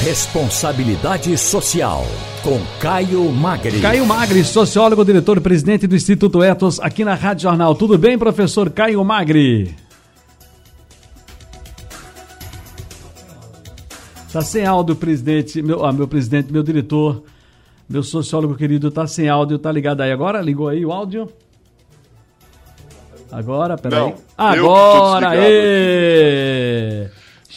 Responsabilidade Social, com Caio Magri. Caio Magri, sociólogo, diretor presidente do Instituto Etos, aqui na Rádio Jornal. Tudo bem, professor Caio Magri? Tá sem áudio, presidente, meu, ah, meu presidente, meu diretor, meu sociólogo querido, tá sem áudio, tá ligado aí agora? Ligou aí o áudio? Agora, peraí. Não, Agora, ê!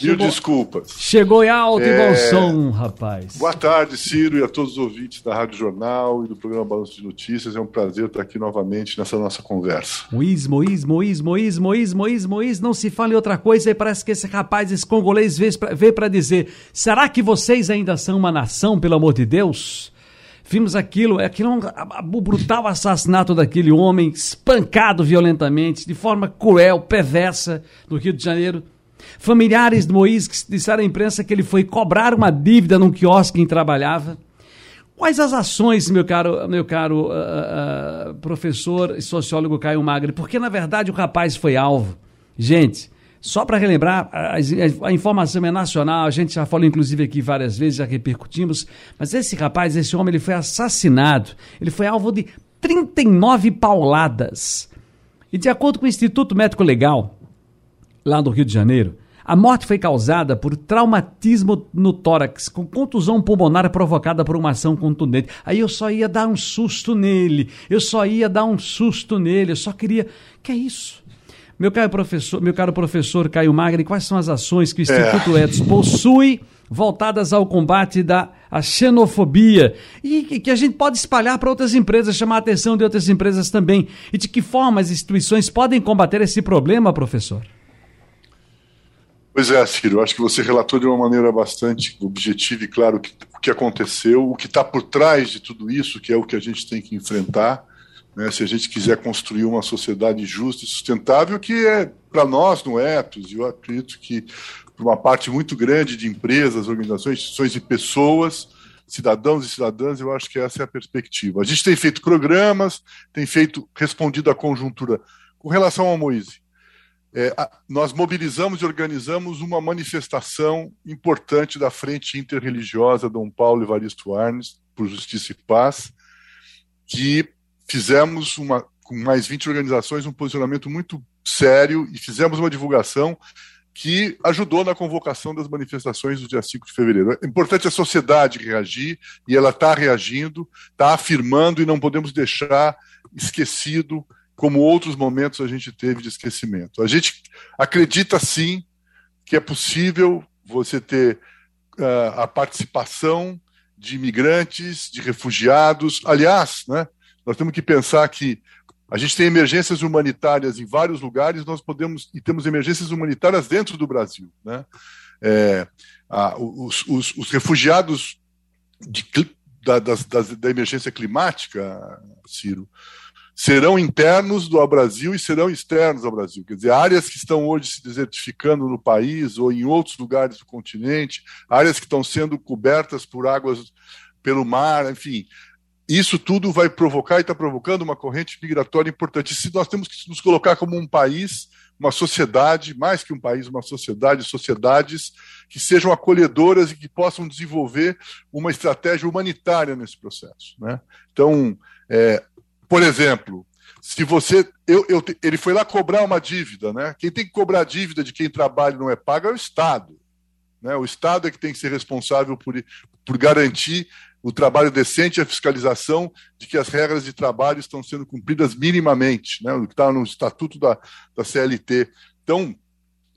Mil desculpas. Chegou em alto e É, bom som, rapaz. Boa tarde, Ciro, e a todos os ouvintes da Rádio Jornal e do programa Balanço de Notícias. É um prazer estar aqui novamente nessa nossa conversa. Moís, Moís, Moís, Moís, Moís, Moís, Moís, não se fala em outra coisa e parece que esse rapaz, esse congolês, veio para dizer: será que vocês ainda são uma nação, pelo amor de Deus? Vimos aquilo, aquilo é um, a- a- o brutal assassinato daquele homem, espancado violentamente, de forma cruel, perversa, no Rio de Janeiro. Familiares de que disseram à imprensa que ele foi cobrar uma dívida num quiosque em que trabalhava. Quais as ações, meu caro, meu caro ah, ah, professor e sociólogo Caio Magri? Porque, na verdade, o rapaz foi alvo. Gente, só para relembrar, a- a informação é nacional, a gente já falou inclusive aqui várias vezes, já repercutimos, mas esse rapaz, esse homem, ele foi assassinado. Ele foi alvo de 39 pauladas. E de acordo com o Instituto Médico Legal, lá do Rio de Janeiro, a morte foi causada por traumatismo no tórax, com contusão pulmonar provocada por uma ação contundente. Aí eu só ia dar um susto nele, eu só ia dar um susto nele, eu só queria. Que é isso? Meu caro professor, meu caro professor Caio Magri, quais são as ações que o Instituto Etos possui voltadas ao combate da xenofobia e que- que a gente pode espalhar para outras empresas, chamar a atenção de outras empresas também? E de que forma as instituições podem combater esse problema, professor? Pois é, Ciro, acho que você relatou de uma maneira bastante objetiva e claro o que, o que aconteceu, o que está por trás de tudo isso, que é o que a gente tem que enfrentar, né, se a gente quiser construir uma sociedade justa e sustentável, que é para nós no Etos, e eu acredito que para uma parte muito grande de empresas, organizações, instituições e pessoas, cidadãos e cidadãs, eu acho que essa é a perspectiva. A gente tem feito programas, tem feito respondido à conjuntura. Com relação ao Moise, é, nós mobilizamos e organizamos uma manifestação importante da Frente Interreligiosa Dom Paulo Evaristo Arnes, por Justiça e Paz, que fizemos uma, com mais 20 organizações um posicionamento muito sério e fizemos uma divulgação que ajudou na convocação das manifestações do dia 5 de fevereiro. É importante a sociedade reagir, e ela está reagindo, está afirmando, e não podemos deixar esquecido como outros momentos a gente teve de esquecimento. A gente acredita sim que é possível você ter uh, a participação de imigrantes, de refugiados. Aliás, né, nós temos que pensar que a gente tem emergências humanitárias em vários lugares, nós podemos e temos emergências humanitárias dentro do Brasil. Né? É, a, os, os, os, refugiados de, da, das, das, da emergência climática, Ciro, serão internos do Brasil e serão externos ao Brasil. Quer dizer, áreas que estão hoje se desertificando no país ou em outros lugares do continente, áreas que estão sendo cobertas por águas pelo mar, enfim. Isso tudo vai provocar e está provocando uma corrente migratória importante. Se nós temos que nos colocar como um país, uma sociedade, mais que um país, uma sociedade, sociedades que sejam acolhedoras e que possam desenvolver uma estratégia humanitária nesse processo. Né? Então, é, por exemplo, se você. Eu, eu, ele foi lá cobrar uma dívida, né? Quem tem que cobrar dívida de quem trabalha e não é pago é o Estado. Né? O Estado é que tem que ser responsável por, por garantir o trabalho decente e a fiscalização de que as regras de trabalho estão sendo cumpridas minimamente, né? o que está no estatuto da, da CLT. Então,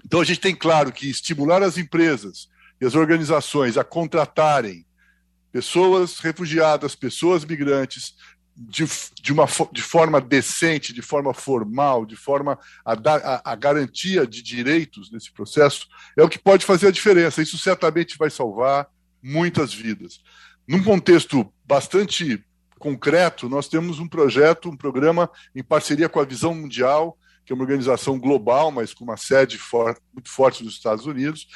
então, a gente tem claro que estimular as empresas e as organizações a contratarem pessoas refugiadas, pessoas migrantes, de, de, uma, de forma decente, de forma formal, de forma a dar a, a, garantia de direitos nesse processo, é o que pode fazer a diferença. Isso certamente vai salvar muitas vidas. Num contexto bastante concreto, nós temos um projeto, um programa em parceria com a Visão Mundial, que é uma organização global, mas com uma sede for, muito forte nos Estados Unidos,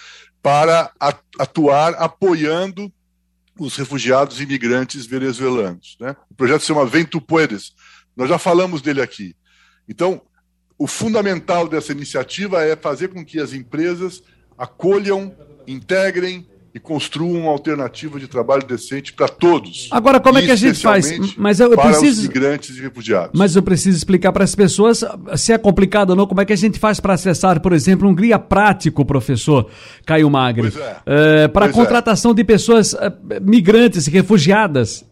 para atuar apoiando os refugiados e imigrantes venezuelanos. Né? O projeto se chama Vento Puedes. Nós já falamos dele aqui. Então, o fundamental dessa iniciativa é fazer com que as empresas acolham, integrem, e construam uma alternativa de trabalho decente para todos. Agora, como é que a gente faz? Mas eu, eu para preciso. Os migrantes e refugiados. Mas eu preciso explicar para as pessoas se é complicado ou não, como é que a gente faz para acessar, por exemplo, um guia prático, professor Caio Magri, é. é, para a contratação é. de pessoas é, migrantes e refugiadas.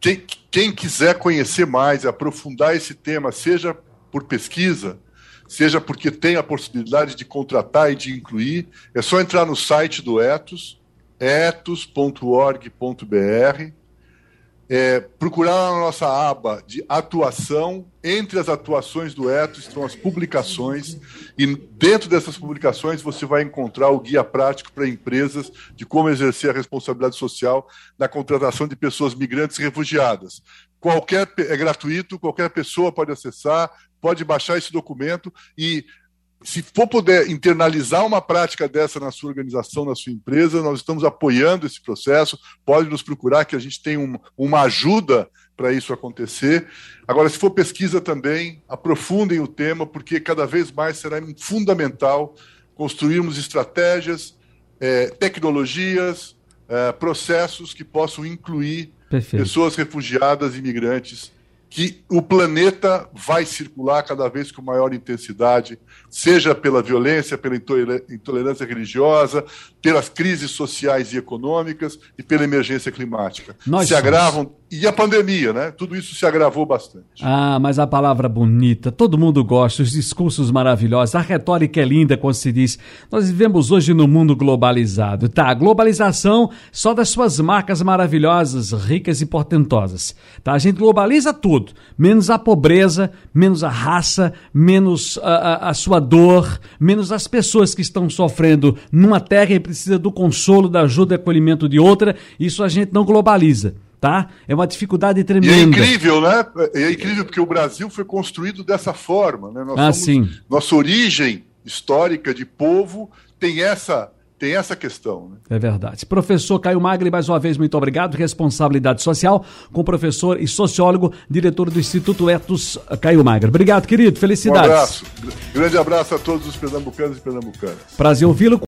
Quem, quem quiser conhecer mais, aprofundar esse tema, seja por pesquisa, seja porque tem a possibilidade de contratar e de incluir, é só entrar no site do Etos, etos.org.br, é, procurar na nossa aba de atuação. Entre as atuações do Etos estão as publicações, e dentro dessas publicações você vai encontrar o guia prático para empresas de como exercer a responsabilidade social na contratação de pessoas migrantes e refugiadas. Qualquer, é gratuito, qualquer pessoa pode acessar, pode baixar esse documento e se for puder internalizar uma prática dessa na sua organização, na sua empresa, nós estamos apoiando esse processo. Pode nos procurar, que a gente tem um, uma ajuda para isso acontecer. Agora, se for pesquisa também, aprofundem o tema, porque cada vez mais será fundamental construirmos estratégias, é, tecnologias, é, processos que possam incluir Perfeito. pessoas refugiadas e imigrantes que o planeta vai circular cada vez com maior intensidade, seja pela violência, pela intolerância religiosa, pelas crises sociais e econômicas e pela emergência climática. Nós se somos. agravam e a pandemia, né? Tudo isso se agravou bastante. Ah, mas a palavra bonita, todo mundo gosta, os discursos maravilhosos, a retórica é linda quando se diz. Nós vivemos hoje no mundo globalizado. Tá, globalização só das suas marcas maravilhosas, ricas e portentosas. Tá, a gente globaliza tudo, menos a pobreza, menos a raça, menos a, a, a sua dor, menos as pessoas que estão sofrendo numa terra e precisa do consolo, da ajuda e acolhimento de outra. Isso a gente não globaliza tá? É uma dificuldade tremenda. E é incrível, né? É incrível porque o Brasil foi construído dessa forma, né? Nós ah, somos, sim. Nossa origem histórica de povo tem essa tem essa questão. Né? É verdade. Professor Caio Magri, mais uma vez, muito obrigado. Responsabilidade social com professor e sociólogo, diretor do Instituto Etos, Caio Magri. Obrigado, querido. Felicidades. Um abraço. Grande abraço a todos os pernambucanos e pernambucanas. Prazer ouvi-lo.